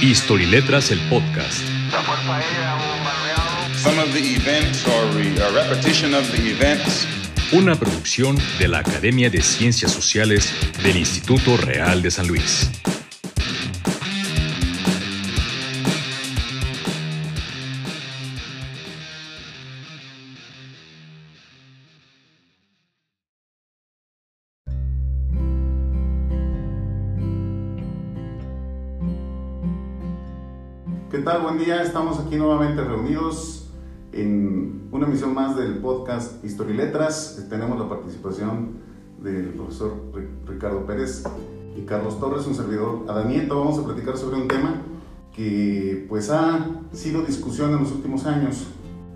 History Letras, el podcast. Some of the events or re- a repetition of the events Una producción de la Academia de Ciencias Sociales del Instituto Real de San Luis. Buen día. Estamos aquí nuevamente reunidos en una emisión más del podcast Historia y Letras. Tenemos la participación del profesor Ri- Ricardo Pérez y Carlos Torres, un servidor Adanieta. Vamos a platicar sobre un tema que pues ha sido discusión en los últimos años.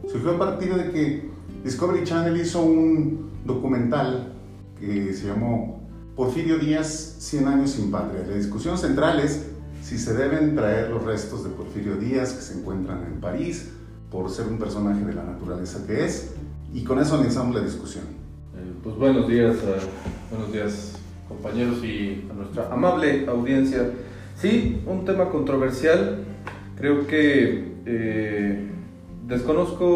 Surgió a partir de que Discovery Channel hizo un documental que se llamó Porfirio Díaz, 100 años sin patria. La discusión central es si se deben traer los restos de Porfirio Díaz que se encuentran en París por ser un personaje de la naturaleza que es. Y con eso iniciamos la discusión. Eh, Pues buenos días, eh, buenos días compañeros y a nuestra amable audiencia. Sí, un tema controversial. Creo que eh, desconozco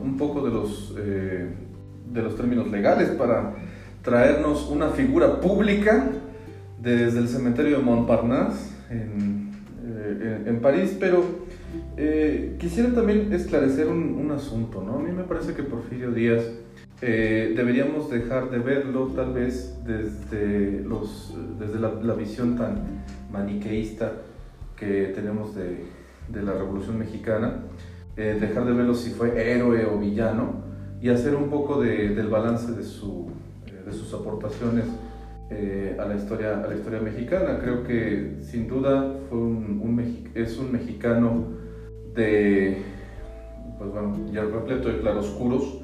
un poco de los, de los términos legales para traernos una figura pública desde el cementerio de Montparnasse en, eh, en- París, pero eh, quisiera también esclarecer un, un asunto, ¿no? A mí me parece que Porfirio Díaz eh, deberíamos dejar de verlo tal vez desde, los, desde la, visión tan maniqueísta que tenemos de, de la Revolución Mexicana, eh, dejar de verlo si fue héroe o villano y hacer un poco de- del balance de, su, eh, de sus aportaciones eh, a, la historia, a la historia mexicana. Creo que sin duda fue un, un es un mexicano de, pues bueno, ya repleto de claroscuros,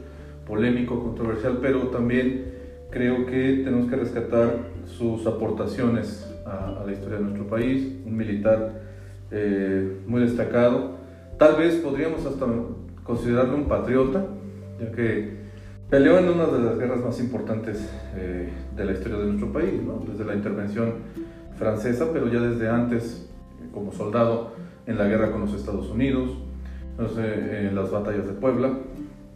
polémico, controversial, pero también creo que tenemos que rescatar sus aportaciones a, a la historia de nuestro país, un militar eh, muy destacado. Tal vez podríamos hasta considerarlo un patriota, ya que peleó en una de las guerras más importantes eh, de la historia de nuestro país, ¿no? desde la intervención francesa, pero ya desde antes eh, como soldado en la guerra con los Estados Unidos, no sé, en las batallas de Puebla,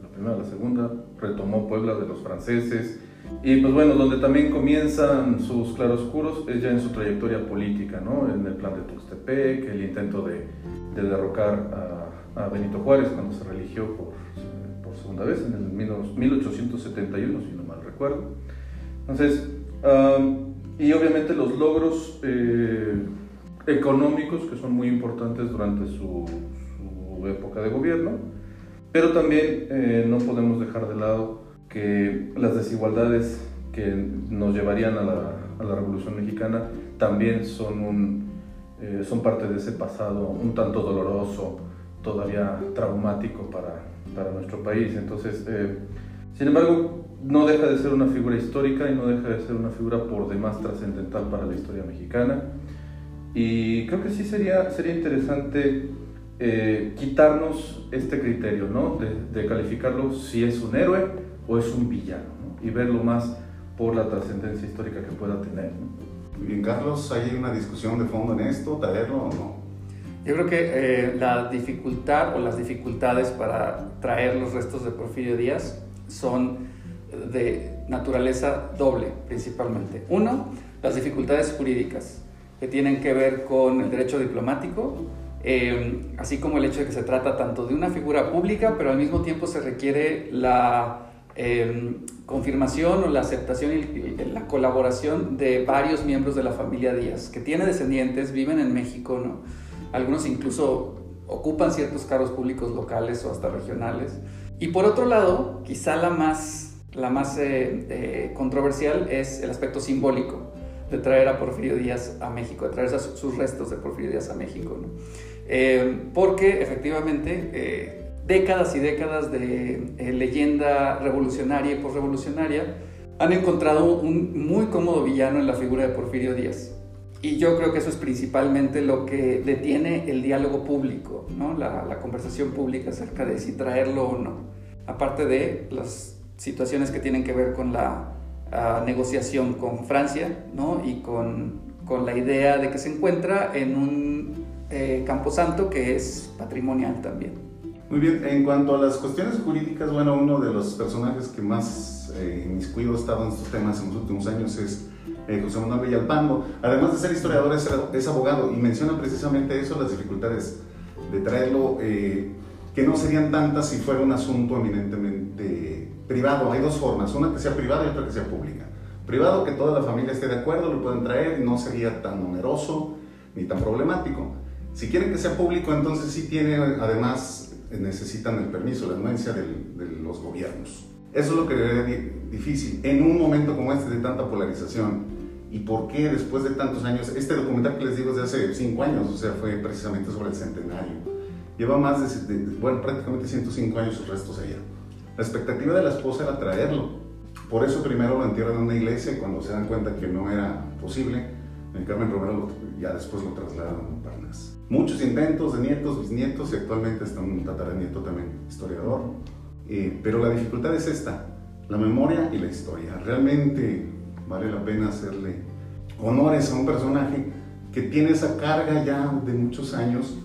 la primera, la segunda, retomó Puebla de los franceses, y pues bueno, donde también comienzan sus claroscuros es ya en su trayectoria política, ¿no? En el plan de Tuxtepec, el intento de, de derrocar a, a Benito Juárez cuando se religió por segunda vez en el 1871, si no mal recuerdo. Entonces, am, y obviamente los logros eh, económicos que son muy importantes durante su, su época de gobierno, pero también eh, no podemos dejar de lado que las desigualdades que nos llevarían a la, a la Revolución Mexicana también son, un, eh, son parte de ese pasado un tanto doloroso, todavía traumático para, para nuestro país. Entonces, eh, sin embargo, no deja de ser una figura histórica y no deja de ser una figura por demás trascendental para la historia mexicana. Y creo que sí sería, sería interesante eh, quitarnos este criterio, ¿no? De, de calificarlo si es un héroe o es un villano, ¿no? Y verlo más por la trascendencia histórica que pueda tener, ¿no? Bien, Carlos, ¿hay una discusión de fondo en esto? ¿Traerlo o no? Yo creo que eh, la dificultad o las dificultades para traer los restos de Porfirio Díaz son de naturaleza doble, principalmente. Uno, las dificultades jurídicas, que tienen que ver con el derecho diplomático, eh, así como el hecho de que se trata tanto de una figura pública, pero al mismo tiempo se requiere la eh, confirmación o la aceptación y la colaboración de varios miembros de la familia Díaz, que tiene descendientes, viven en México, ¿no? Algunos incluso ocupan ciertos cargos públicos locales o hasta regionales. Y por otro lado, quizá la más, la más eh, eh, controversial es el aspecto simbólico de traer a Porfirio Díaz a México, de traer sus restos de Porfirio Díaz a México. Eh, porque efectivamente décadas y décadas de leyenda revolucionaria y posrevolucionaria han encontrado un muy cómodo villano en la figura de Porfirio Díaz. Y yo creo que eso es principalmente lo que detiene el diálogo público, ¿no? la, la conversación pública acerca de si traerlo o no. Aparte de las situaciones que tienen que ver con la ah, negociación con Francia ¿no? y con, con la idea de que se encuentra en un eh, Camposanto que es patrimonial también. Muy bien, en cuanto a las cuestiones jurídicas, bueno, uno de los personajes que más eh, inmiscuido ha estado en estos temas en los últimos años es eh, José Manuel Villalpando. Además de ser historiador, es, abogado y menciona precisamente eso, las dificultades de traerlo, eh, que no serían tantas si fuera un asunto eminentemente privado. Hay dos formas, una que sea privada y otra que sea pública. Privado, que toda la familia esté de acuerdo, lo pueden traer, no sería tan oneroso ni tan problemático. Si quieren que sea público, entonces sí tiene, además, necesitan el permiso, la anuencia de los gobiernos. Eso es lo que es difícil en un momento como este de tanta polarización y por qué después de tantos años, este documental que les digo es de hace cinco años, o sea, fue precisamente sobre el centenario. Lleva más de, bueno, prácticamente 105 años sus restos allá. La expectativa de la esposa era traerlo. Por eso primero lo entierran en una iglesia y cuando se dan cuenta que no era posible, el Carmen Romero ya después lo trasladaron a Parnas. Muchos intentos de nietos, bisnietos y actualmente está un tataranieto también historiador. Eh, pero la dificultad es esta, la memoria y la historia. Realmente vale la pena hacerle honores a un personaje que tiene esa carga ya de muchos años,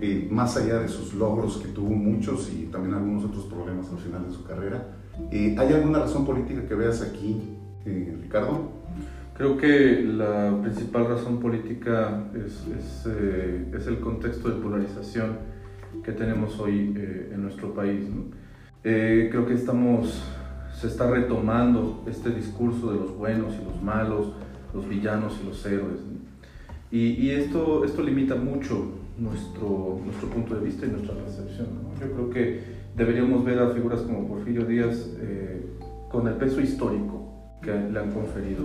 eh, más allá de sus logros, que tuvo muchos y también algunos otros problemas al final de su carrera. Eh, ¿Hay alguna razón política que veas aquí, eh, Ricardo? Creo que la principal razón política es, es, es, el contexto de polarización que tenemos hoy en nuestro país. creo que estamos se está retomando este discurso de los buenos y los malos, los villanos y los héroes. Y, esto, esto limita mucho nuestro, nuestro punto de vista y nuestra percepción. Yo creo que deberíamos ver a figuras como Porfirio Díaz eh, con el peso histórico que le han conferido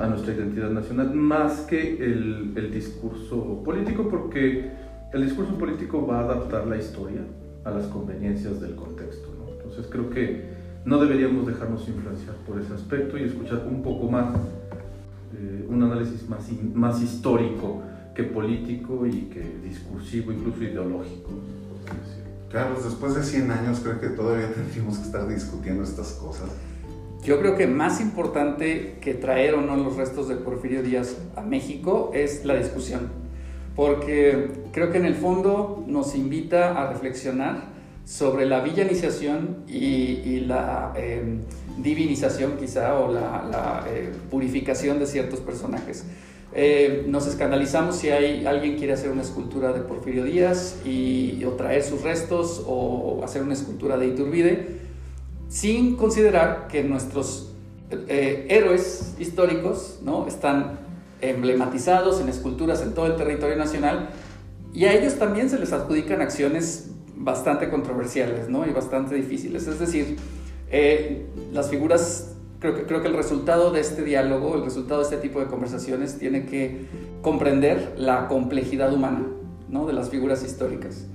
a, nuestra identidad nacional, más que el, discurso político, porque el discurso político va a adaptar la historia a las conveniencias del contexto. Entonces creo que no deberíamos dejarnos influenciar por ese aspecto y escuchar un poco más, eh, un análisis más, más histórico que político y que discursivo, incluso ideológico. Carlos, después de 100 años creo que todavía tendríamos que estar discutiendo estas cosas. Yo creo que más importante que traer o no los restos de Porfirio Díaz a México es la discusión, porque creo que en el fondo nos invita a reflexionar sobre la villanización y, la em, divinización quizá o la, eh, purificación de ciertos personajes. Eh, nos escandalizamos si hay, alguien quiere hacer una escultura de Porfirio Díaz y, o traer sus restos o hacer una escultura de Iturbide, sin considerar que nuestros eh, héroes históricos ¿no? están emblematizados en esculturas en todo el territorio nacional y a ellos también se les adjudican acciones bastante controversiales ¿no? y bastante difíciles. Es decir, eh, las figuras, creo que, creo que el resultado de este diálogo, el resultado de este tipo de conversaciones tiene que comprender la complejidad humana ¿no? de las figuras históricas.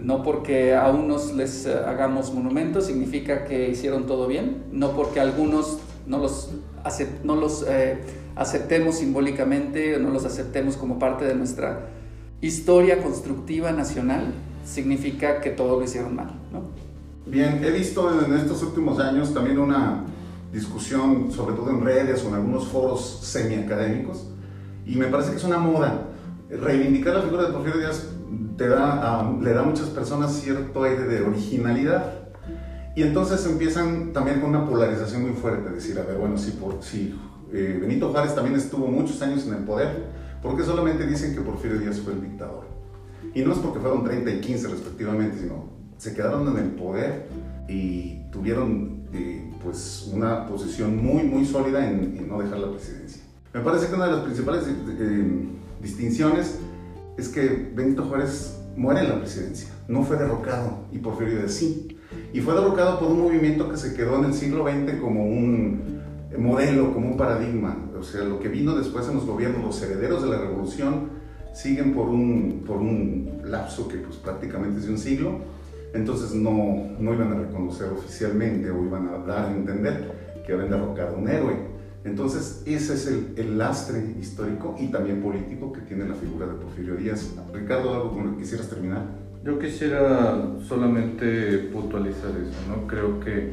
No porque a unos les eh, hagamos monumentos significa que hicieron todo bien, no porque algunos no los, no los eh, aceptemos simbólicamente no los aceptemos como parte de nuestra historia constructiva nacional, significa que todo lo hicieron mal. ¿no? Bien, he visto en estos últimos años también una discusión, sobre todo en redes o en algunos foros semiacadémicos, y me parece que es una moda. Reivindicar la figura de Porfirio Díaz te da, le da a muchas personas cierto aire de originalidad. Y entonces empiezan también con una polarización muy fuerte, decir, a ver, bueno, si, eh, Benito Juárez también estuvo muchos años en el poder, ¿por qué solamente dicen que Porfirio Díaz fue el dictador? Y no es porque fueron 30 y 15 respectivamente, sino se quedaron en el poder y tuvieron eh, pues una posición muy, muy sólida en, no dejar la presidencia. Me parece que una de las principales eh, distinciones es que Benito Juárez muere en la presidencia, no fue derrocado y Porfirio de sí. Y fue derrocado por un movimiento que se quedó en el siglo XX como un modelo, como un paradigma. O sea, lo que vino después en los gobiernos, los herederos de la revolución, siguen por un, por un lapso que pues prácticamente es de un siglo, entonces no, no iban a reconocer oficialmente o iban a dar a entender que habían derrocado a un héroe. Entonces ese es el, el, lastre histórico y también político que tiene la figura de Porfirio Díaz. Ricardo, ¿algo con lo que quisieras terminar? Yo quisiera solamente puntualizar eso, ¿no? Creo que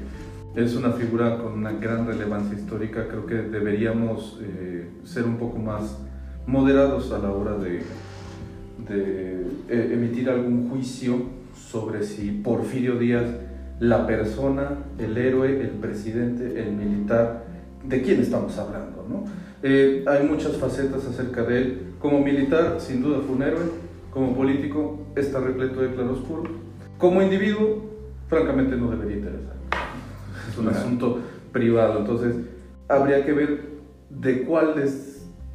es una figura con una gran relevancia histórica, creo que deberíamos eh, ser un poco más moderados a la hora de, de eh, emitir algún juicio sobre si Porfirio Díaz, la persona, el héroe, el presidente, el militar, de quién estamos hablando. ¿no? Eh, hay muchas facetas acerca de él. Como militar, sin duda fue un héroe. Como político, está repleto de claroscuro. Como individuo, francamente no debería interesar. Es un asunto privado. Entonces, habría que ver de cuáles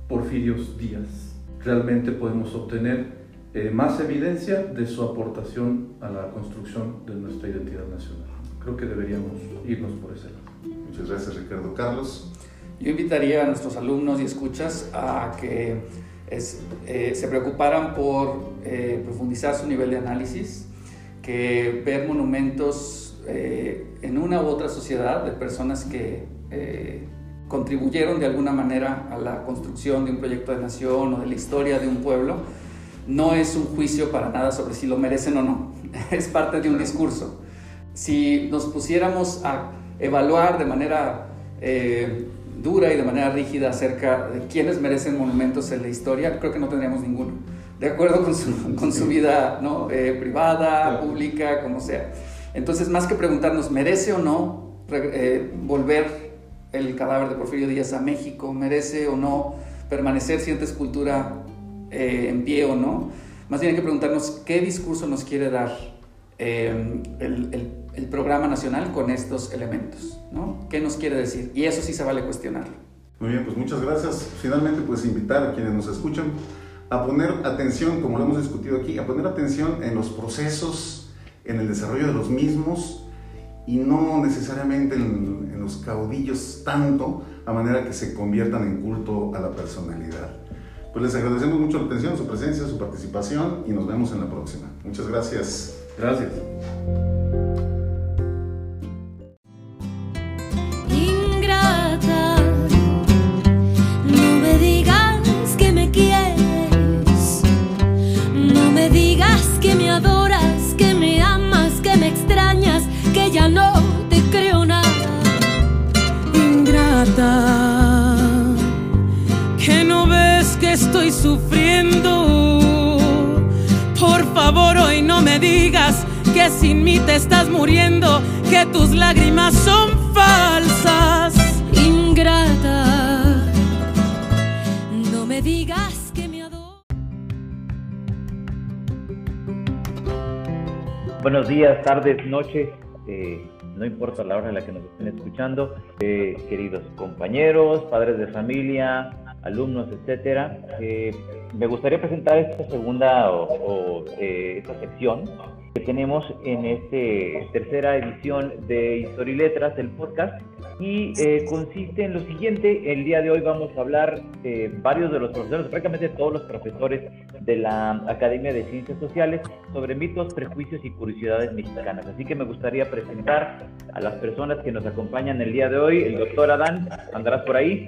Porfirios Díaz realmente podemos obtener eh, más evidencia de su aportación a la construcción de nuestra identidad nacional. Creo que deberíamos irnos por ese lado. Muchas gracias, Ricardo. Carlos. Yo invitaría a nuestros alumnos y escuchas a que eh, se preocuparan por eh, profundizar su nivel de análisis, que ver monumentos en una u otra sociedad de personas que contribuyeron de alguna manera a la construcción de un proyecto de nación o de la historia de un pueblo, no es un juicio para nada sobre si lo merecen o no, es parte de un discurso. Si nos pusiéramos a evaluar de manera eh, dura y de manera rígida acerca de quiénes merecen monumentos en la historia, creo que no tendríamos ninguno, de acuerdo con su, con su vida ¿no? Eh, privada, pública, como sea. Entonces, más que preguntarnos, ¿merece o no eh, volver el cadáver de Porfirio Díaz a México, merece o no permanecer cierta escultura eh, en pie o no. Más bien hay que preguntarnos qué discurso nos quiere dar eh, el, el, programa nacional con estos elementos, ¿no? ¿Qué nos quiere decir? Y eso sí se vale cuestionarlo. Muy bien, pues muchas gracias. Finalmente, pues invitar a quienes nos escuchan a poner atención, como lo hemos discutido aquí, a poner atención en los procesos, en el desarrollo de los mismos, y no necesariamente en, los caudillos tanto, a manera que se conviertan en culto a la personalidad. Pues les agradecemos mucho la atención, su presencia, su participación y nos vemos en la próxima. Muchas gracias. Gracias. Que sin mí te estás muriendo, que tus lágrimas son falsas. Ingrata, no me digas que me adoro. Buenos días, tardes, noches. Eh, no importa la hora en la que nos estén escuchando, eh, queridos compañeros, padres de familia, alumnos, etcétera. Eh, me gustaría presentar esta segunda o, esta sección que tenemos en esta tercera edición de Historia y Letras, el podcast, y consiste en lo siguiente. El día de hoy vamos a hablar varios de los profesores, prácticamente todos los profesores de la Academia de Ciencias Sociales sobre mitos, prejuicios y curiosidades mexicanas. Así que me gustaría presentar a las personas que nos acompañan el día de hoy. El doctor Adán, ¿andarás por ahí?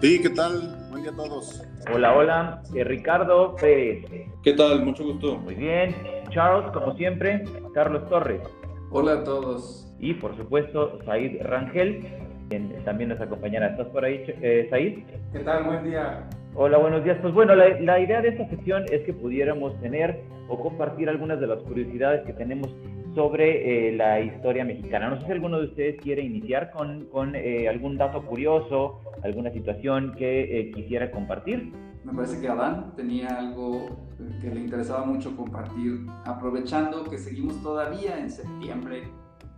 Sí, ¿qué tal? Buen día a todos. Hola, hola. Eh, Ricardo Pérez. ¿Qué tal? Mucho gusto. Muy bien. Charles, como siempre. Carlos Torres. Hola a todos. Y por supuesto, Said Rangel, quien también nos acompañará. ¿Estás por ahí, eh, Said? ¿Qué tal? Buen día. Hola, buenos días. Pues bueno, la, idea de esta sección es que pudiéramos tener o compartir algunas de las curiosidades que tenemos sobre eh, la historia mexicana. No sé si alguno de ustedes quiere iniciar con, con eh, algún dato curioso, alguna situación que eh, quisiera compartir. Me parece que Adán tenía algo que le interesaba mucho compartir, aprovechando que seguimos todavía en septiembre,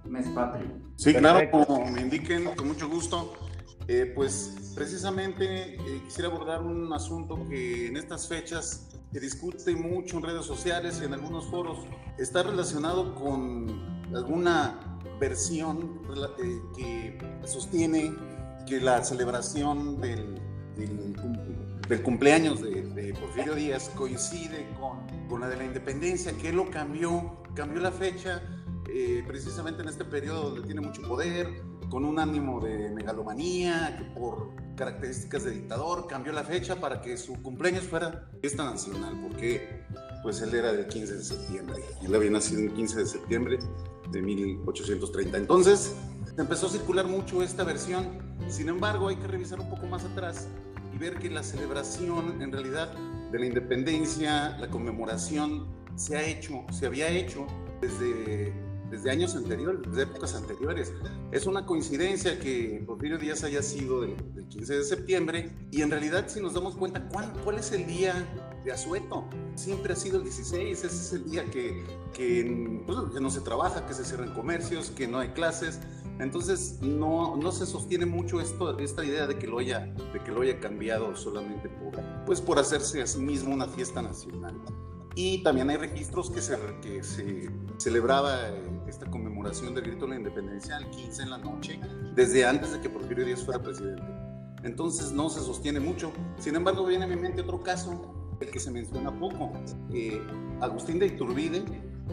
mes patrio. Sí, claro, como me indiquen, con mucho gusto. Eh, pues precisamente eh, quisiera abordar un asunto que en estas fechas se discute mucho en redes sociales y en algunos foros. Está relacionado con alguna versión eh, que sostiene que la celebración del, del, cumpleaños de, Porfirio Díaz coincide con, con, la de la independencia, que lo cambió, cambió la fecha precisamente en este periodo donde tiene mucho poder, con un ánimo de megalomanía, que por características de dictador cambió la fecha para que su cumpleaños fuera fiesta nacional, porque pues él era del 15 de septiembre, él había nacido el 15 de septiembre de 1830. Entonces empezó a circular mucho esta versión, sin embargo hay que revisar un poco más atrás ver que la celebración en realidad de la independencia, la conmemoración se ha hecho, se había hecho desde desde años anteriores, desde épocas anteriores. Es una coincidencia que Porfirio Díaz haya sido del, 15 de septiembre y en realidad si nos damos cuenta cuál, cuál es el día de asueto, siempre ha sido el 16, ese es el día que, que, pues, que no se trabaja, que se cierran comercios, que no hay clases. Entonces no, no se sostiene mucho esto, esta idea de que, lo haya, de que lo haya cambiado solamente por, pues por hacerse a sí mismo una fiesta nacional. Y también hay registros que se, que se celebraba esta conmemoración del grito de la independencia al 15 en la noche, desde antes de que Porfirio Díaz fuera presidente. Entonces no se sostiene mucho. Sin embargo, viene a mi mente otro caso, el que se menciona poco. Eh, Agustín de Iturbide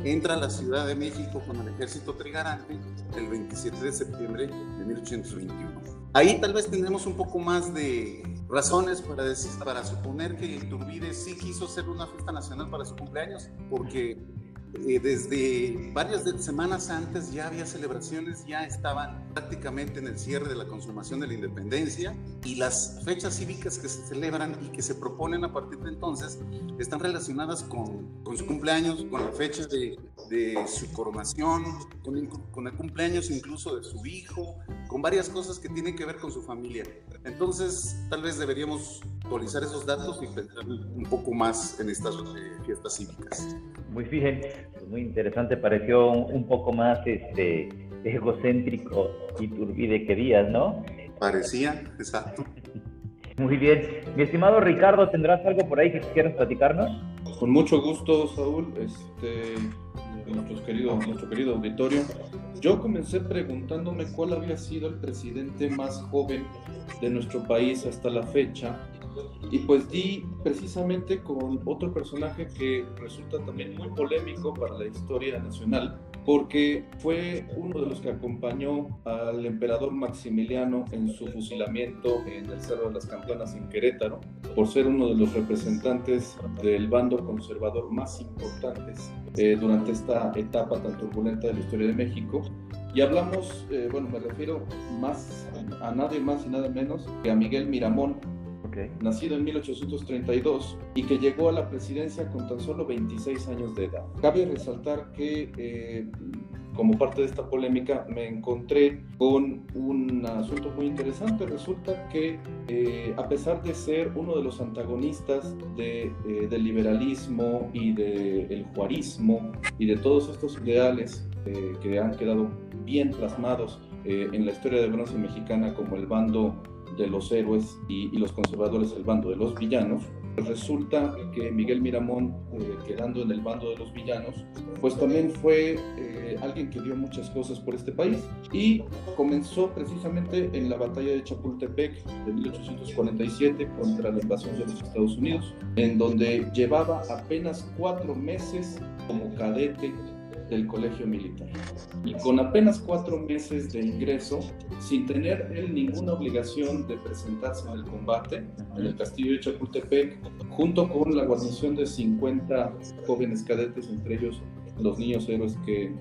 entra a la Ciudad de México con el ejército trigarante el 27 de septiembre de 1821. Ahí tal vez tendremos un poco más de razones para, decir, para suponer que Iturbide sí quiso hacer una fiesta nacional para su cumpleaños, porque eh, desde varias semanas antes ya había celebraciones, ya estaban prácticamente en el cierre de la consumación de la independencia y las fechas cívicas que se celebran y que se proponen a partir de entonces están relacionadas con, con su cumpleaños, con la fecha de, de su coronación, con, con, el cumpleaños incluso de su hijo, con varias cosas que tienen que ver con su familia. Entonces, tal vez deberíamos actualizar esos datos y pensar un poco más en estas eh, fiestas cívicas. Muy bien, pues muy interesante, pareció un, poco más este, egocéntrico y turbide que Díaz, ¿no? Parecía, exacto. Muy bien. Mi estimado Ricardo, ¿tendrás algo por ahí que quieras platicarnos? Con mucho gusto, Saúl, este, nuestros queridos, nuestro querido auditorio. Yo comencé preguntándome cuál había sido el presidente más joven de nuestro país hasta la fecha y pues di precisamente con otro personaje que resulta también muy polémico para la historia nacional, porque fue uno de los que acompañó al emperador Maximiliano en su fusilamiento en el Cerro de las Campanas en Querétaro, por ser uno de los representantes del bando conservador más importantes eh, durante esta etapa tan turbulenta de la historia de México. Y hablamos, eh, bueno, me refiero más a nadie más y nada menos que a Miguel Miramón, nacido en 1832 y que llegó a la presidencia con tan solo 26 años de edad. Cabe resaltar que eh, como parte de esta polémica me encontré con un asunto muy interesante. Resulta que eh, a pesar de ser uno de los antagonistas de, eh, del liberalismo y del juarismo y de todos estos ideales que han quedado bien plasmados en la historia de bronce mexicana como el bando de los héroes y, los conservadores el bando de los villanos, pues resulta que Miguel Miramón, eh, quedando en el bando de los villanos, pues también fue eh, alguien que dio muchas cosas por este país y comenzó precisamente en la batalla de Chapultepec de 1847 contra la invasión de los Estados Unidos, en donde llevaba apenas cuatro meses como cadete del colegio militar. Y con apenas cuatro meses de ingreso, sin tener él ninguna obligación de presentarse en el combate en el castillo de Chapultepec, junto con la guarnición de 50 jóvenes cadetes, entre ellos los niños héroes que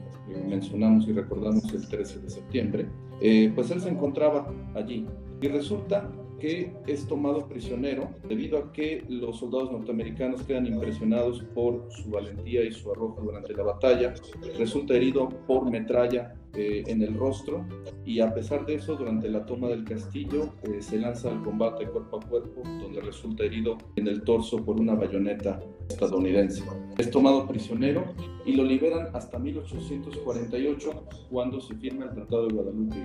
mencionamos y recordamos el 13 de septiembre, eh, pues él se encontraba allí. Y resulta que es tomado prisionero debido a que los soldados norteamericanos quedan impresionados por su valentía y su arrojo durante la batalla. Resulta herido por metralla eh, en el rostro y a pesar de eso, durante la toma del castillo eh, se lanza al combate cuerpo a cuerpo, donde resulta herido en el torso por una bayoneta estadounidense. Es tomado prisionero y lo liberan hasta 1848, cuando se firma el Tratado de Guadalupe.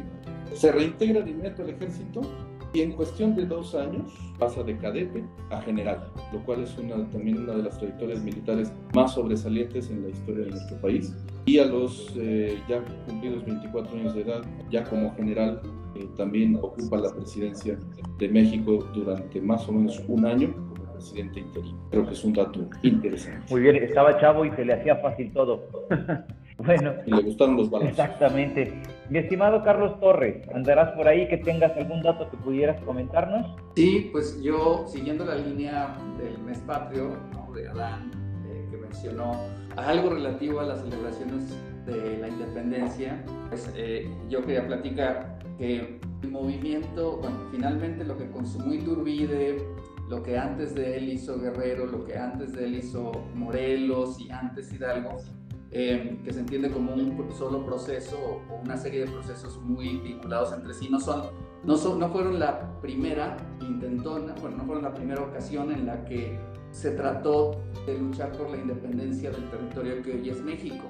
Se reintegra de inmediato al ejército y en cuestión de dos años pasa de cadete a general, lo cual es una, también una de las trayectorias militares más sobresalientes en la historia de nuestro país. Y a los eh, ya cumplidos 24 años de edad, ya como general, eh, también ocupa la presidencia de México durante más o menos un año como presidente interino. Creo que es un dato interesante. Muy bien, estaba chavo y se le hacía fácil todo. Bueno. Y le gustaron los balazos. Exactamente. Mi estimado Carlos Torres, ¿andarás por ahí que tengas algún dato que pudieras comentarnos? Sí, pues yo, siguiendo la línea del mes patrio, de Adán, eh, que mencionó algo relativo a las celebraciones de la independencia, pues eh, yo quería platicar que el movimiento, bueno, finalmente lo que consumó Iturbide, lo que antes de él hizo Guerrero, lo que antes de él hizo Morelos y antes Hidalgo, eh, que se entiende como un solo proceso o una serie de procesos muy vinculados entre sí, no, son, no, son, no fueron la primera intentona, bueno, no fueron la primera ocasión en la que se trató de luchar por la independencia del territorio que hoy es México.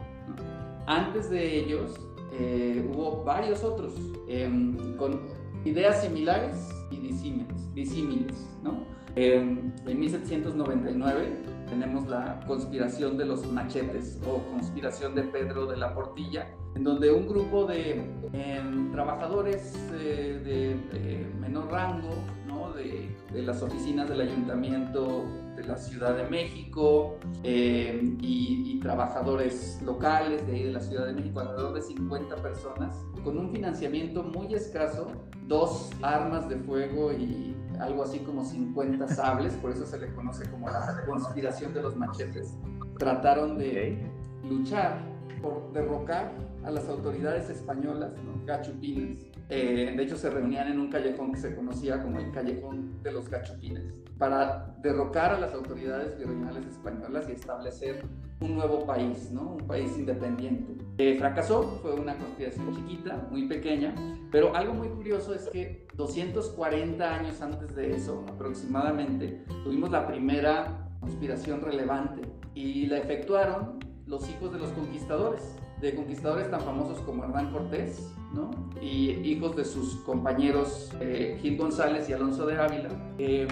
Antes de ellos eh, hubo varios otros em, con ideas similares y disímiles, disímiles ¿no? en 1799 tenemos la conspiración de los machetes o conspiración de Pedro de la Portilla, en donde un grupo de em, trabajadores eh, de, menor rango, ¿no? de, de, las oficinas del ayuntamiento de la Ciudad de México em, y, y, trabajadores locales de ahí de la Ciudad de México, alrededor de 50 personas, con un financiamiento muy escaso, dos armas de fuego y algo así como 50 sables, por eso se le conoce como la conspiración de los machetes. Trataron de luchar por derrocar a las autoridades españolas, ¿no? gachupines. Eh, de hecho, se reunían en un callejón que se conocía como el Callejón de los Gachupines, para derrocar a las autoridades virreinales españolas y establecer un nuevo país, ¿no? un país independiente. Eh, fracasó, fue una conspiración chiquita, muy pequeña, pero algo muy curioso es que 240 años antes de eso, aproximadamente, tuvimos la primera conspiración relevante y la efectuaron los hijos de los conquistadores, de conquistadores tan famosos como Hernán Cortés, ¿no? Y hijos de sus compañeros eh, Gil González y Alonso de Ávila, eh,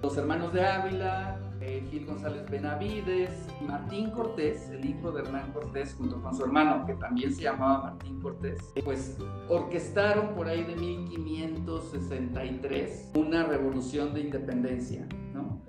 los hermanos de Ávila, eh, Gil González Benavides, Martín Cortés, el hijo de Hernán Cortés, junto con su hermano, que también se llamaba Martín Cortés, pues orquestaron por ahí de 1563 una revolución de independencia, ¿no?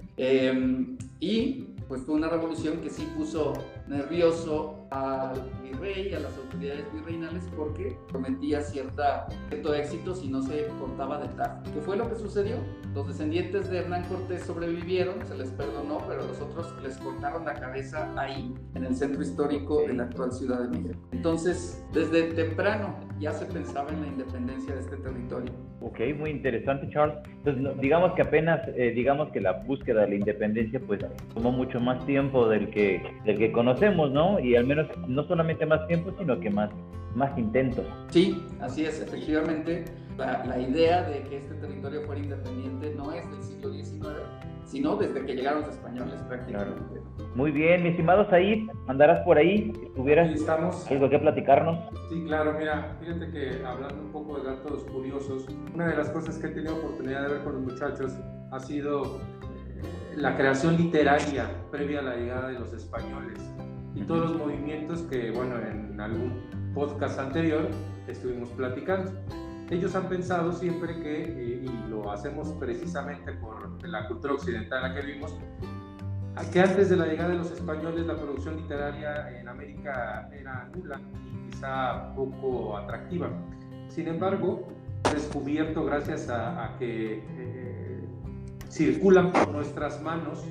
y pues fue una revolución que sí puso nervioso al virrey a las autoridades virreinales porque prometía cierta, cierto éxito si no se cortaba de tajo. ¿Qué fue lo que sucedió? Los descendientes de Hernán Cortés sobrevivieron, se les perdonó, pero los otros les cortaron la cabeza ahí, en el centro histórico de la actual Ciudad de México. Entonces, desde temprano ya se pensaba en la independencia de este territorio. Ok, muy interesante, Charles. Entonces, digamos que apenas, eh, digamos que la búsqueda de la independencia, pues tomó mucho más tiempo del que, del que conocemos, ¿no? Y al menos no solamente más tiempo, sino que más, más intentos. Sí, así es, efectivamente. La, la idea de que este territorio fuera independiente no es del siglo XIX, sino desde que llegaron los españoles prácticamente. Claro. Muy bien, mi estimado Said, andarás por ahí, ¿tuvieras estamos. algo que platicarnos? Sí, claro, mira, fíjate que hablando un poco de datos curiosos, una de las cosas que he tenido oportunidad de ver con los muchachos ha sido la creación literaria previa a la llegada de los españoles y todos los movimientos que, bueno, en algún podcast anterior estuvimos platicando. Ellos han pensado siempre que, eh, y lo hacemos precisamente por la cultura occidental en la que vivimos, que antes de la llegada de los españoles la producción literaria en América era nula y quizá poco atractiva. Sin embargo, descubierto gracias a, a que eh, circulan por nuestras manos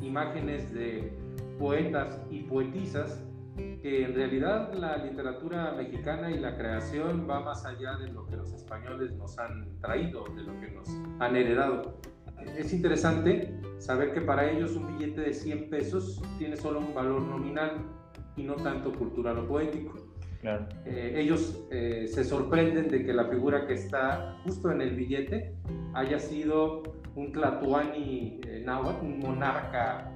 imágenes de poetas y poetisas que en realidad la literatura mexicana y la creación va más allá de lo que los españoles nos han traído, de lo que nos han heredado. Es interesante saber que para ellos un billete de 100 pesos tiene solo un valor nominal y no tanto cultural o poético. Claro. Eh, ellos eh, se sorprenden de que la figura que está justo en el billete haya sido un Tlatuani eh, náhuatl, un monarca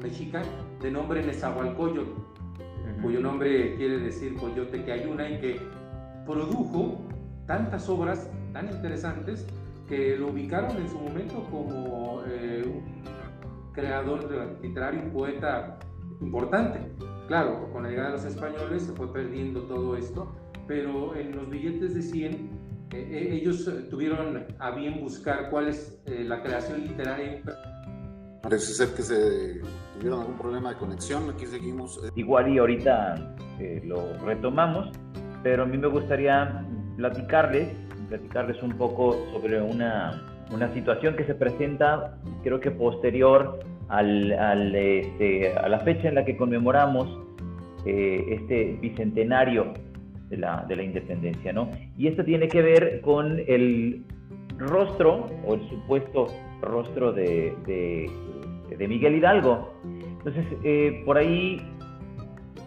mexica de nombre Nezahualcóyotl, cuyo nombre quiere decir coyote que ayuna y que produjo tantas obras tan interesantes que lo ubicaron en su momento como eh, un creador literario, un poeta importante. Claro, con la llegada de los españoles se fue perdiendo todo esto, pero en los billetes de 100 eh, ellos tuvieron a bien buscar cuál es eh, la creación literaria. Parece ser que se tuvieron algún problema de conexión, aquí seguimos. Igual y ahorita eh, lo retomamos, pero a mí me gustaría platicarles, platicarles un poco sobre una, una situación que se presenta, creo que posterior al, al, este, a la fecha en la que conmemoramos eh, este bicentenario de la, de la independencia, ¿no? Y esto tiene que ver con el rostro o el supuesto rostro de, de, Miguel Hidalgo. Entonces, eh, por ahí,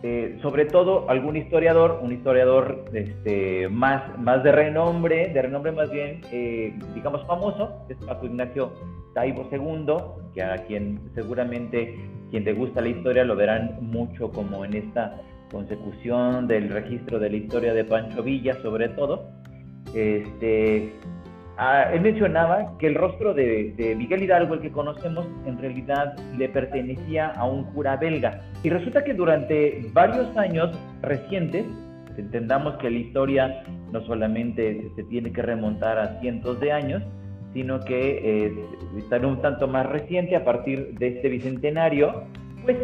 eh, sobre todo algún historiador, un historiador este, más, más de renombre, de renombre más bien, eh, digamos, famoso, es Paco Ignacio Taibo II, que a quien seguramente quien te gusta la historia lo verán mucho como en esta consecución del registro de la historia de Pancho Villa, sobre todo. Este, ah, él mencionaba que el rostro de, Miguel Hidalgo, el que conocemos, en realidad le pertenecía a un cura belga. Y resulta que durante varios años recientes, entendamos que la historia no solamente se tiene que remontar a cientos de años, sino que eh, está un tanto más reciente a partir de este bicentenario, pues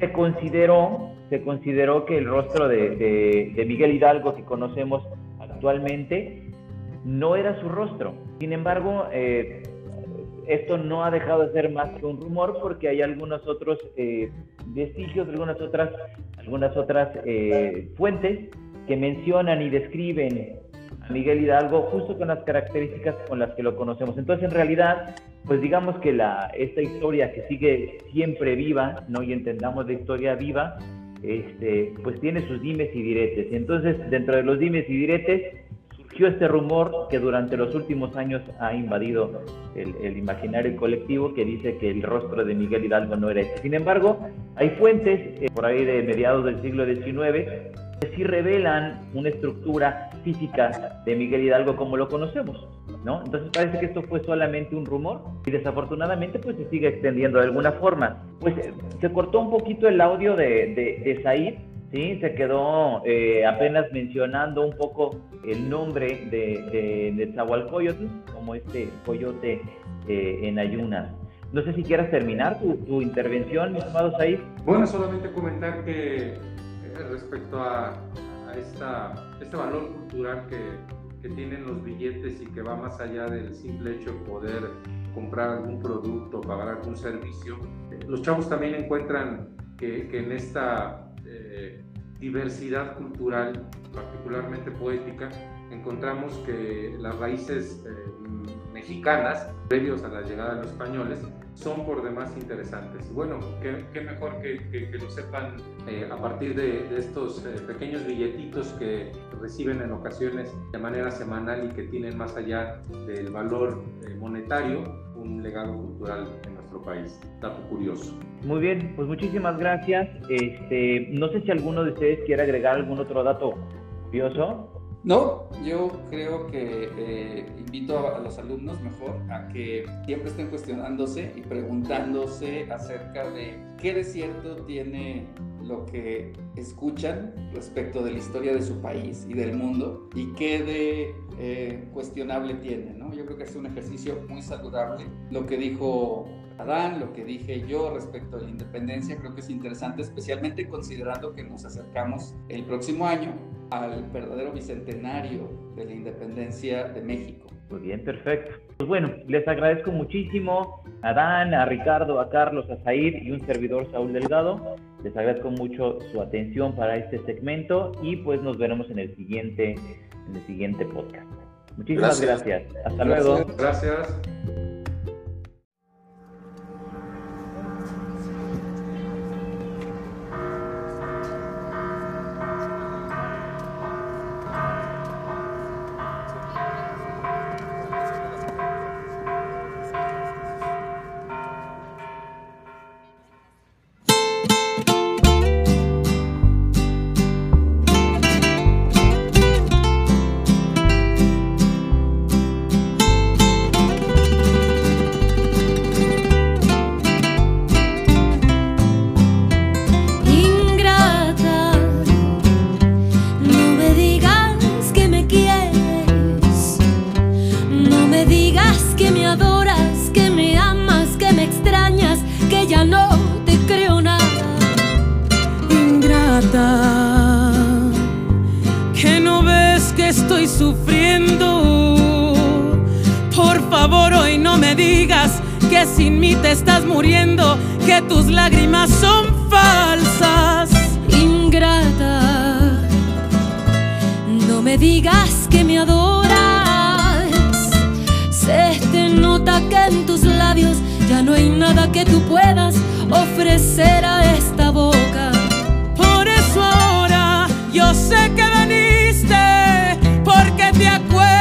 se consideró, se consideró que el rostro de, Miguel Hidalgo que conocemos actualmente no era su rostro. Sin embargo, eh, esto no ha dejado de ser más que un rumor porque hay algunos otros eh, vestigios, algunas otras, algunas otras eh, fuentes que mencionan y describen a Miguel Hidalgo justo con las características con las que lo conocemos. Entonces, en realidad, pues digamos que la, esta historia que sigue siempre viva, ¿no? Y entendamos la historia viva, este, pues tiene sus dimes y diretes. Entonces, dentro de los dimes y diretes, surgió este rumor que durante los últimos años ha invadido el, imaginario colectivo que dice que el rostro de Miguel Hidalgo no era este. Sin embargo, hay fuentes eh, por ahí de mediados del siglo XIX que sí revelan una estructura física de Miguel Hidalgo como lo conocemos, ¿no? Entonces parece que esto fue solamente un rumor y desafortunadamente pues se sigue extendiendo de alguna forma. Pues eh, se cortó un poquito el audio de, de, Said, ¿sí? Se quedó eh, apenas mencionando un poco el nombre de, de, de como este coyote eh, en ayunas. No sé si quieras terminar tu, tu intervención, mi estimado Said. Bueno, solamente comentar que respecto a, esta, este valor cultural que, que, tienen los billetes y que va más allá del simple hecho de poder comprar algún producto, pagar algún servicio. Los chavos también encuentran que, que en esta eh, diversidad cultural, particularmente poética, encontramos que las raíces eh, mexicanas, previos a la llegada de los españoles, son por demás interesantes. Bueno, qué, mejor que, lo sepan eh, a partir de, estos pequeños billetitos que reciben en ocasiones de manera semanal y que tienen más allá del valor monetario un legado cultural nuestro país. Dato curioso. Muy bien, pues muchísimas gracias. Este, no sé si alguno de ustedes quiere agregar algún otro dato curioso. No, yo creo que eh, invito a, los alumnos mejor a que siempre estén cuestionándose y preguntándose acerca de qué de cierto tiene lo que escuchan respecto de la historia de su país y del mundo y qué de eh, cuestionable tiene. ¿no? Yo creo que es un ejercicio muy saludable. Lo que dijo Adán, lo que dije yo respecto de la independencia, creo que es interesante, especialmente considerando que nos acercamos el próximo año al verdadero bicentenario de la independencia de México. Muy bien, perfecto. Pues bueno, les agradezco muchísimo a Dan, a Ricardo, a Carlos, a Zair y un servidor Saúl Delgado. Les agradezco mucho su atención para este segmento y pues nos veremos en el siguiente, en el siguiente podcast. Muchísimas gracias. Hasta luego. Gracias. Me digas que me adoras. Se te nota que en tus labios ya no hay nada que tú puedas ofrecer a esta boca. Por eso ahora yo sé que veniste, porque te acuerdas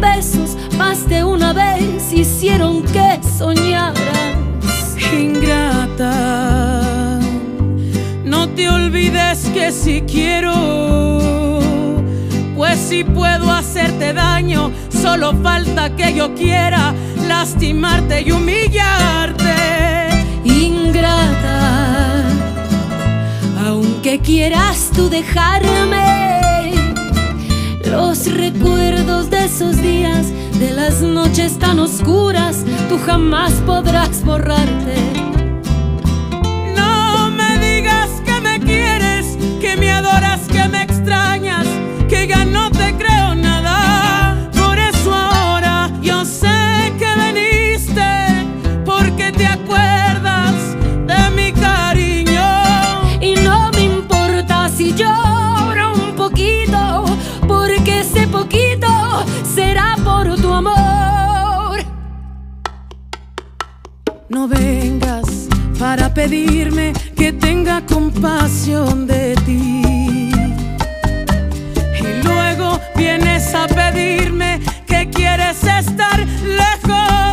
besos, más de una vez hicieron que soñaras. Ingrata, no te olvides que si quiero, pues si puedo hacerte daño, solo falta que yo quiera lastimarte y humillarte. Ingrata, aunque quieras tú dejarme, los recuerdos de esos días, de las noches tan oscuras, tú jamás podrás borrarte. No me digas que me quieres, que me adoras, que me extrañas, Vengas para pedirme que tenga compasión de ti. Y luego vienes a pedirme que quieres estar lejos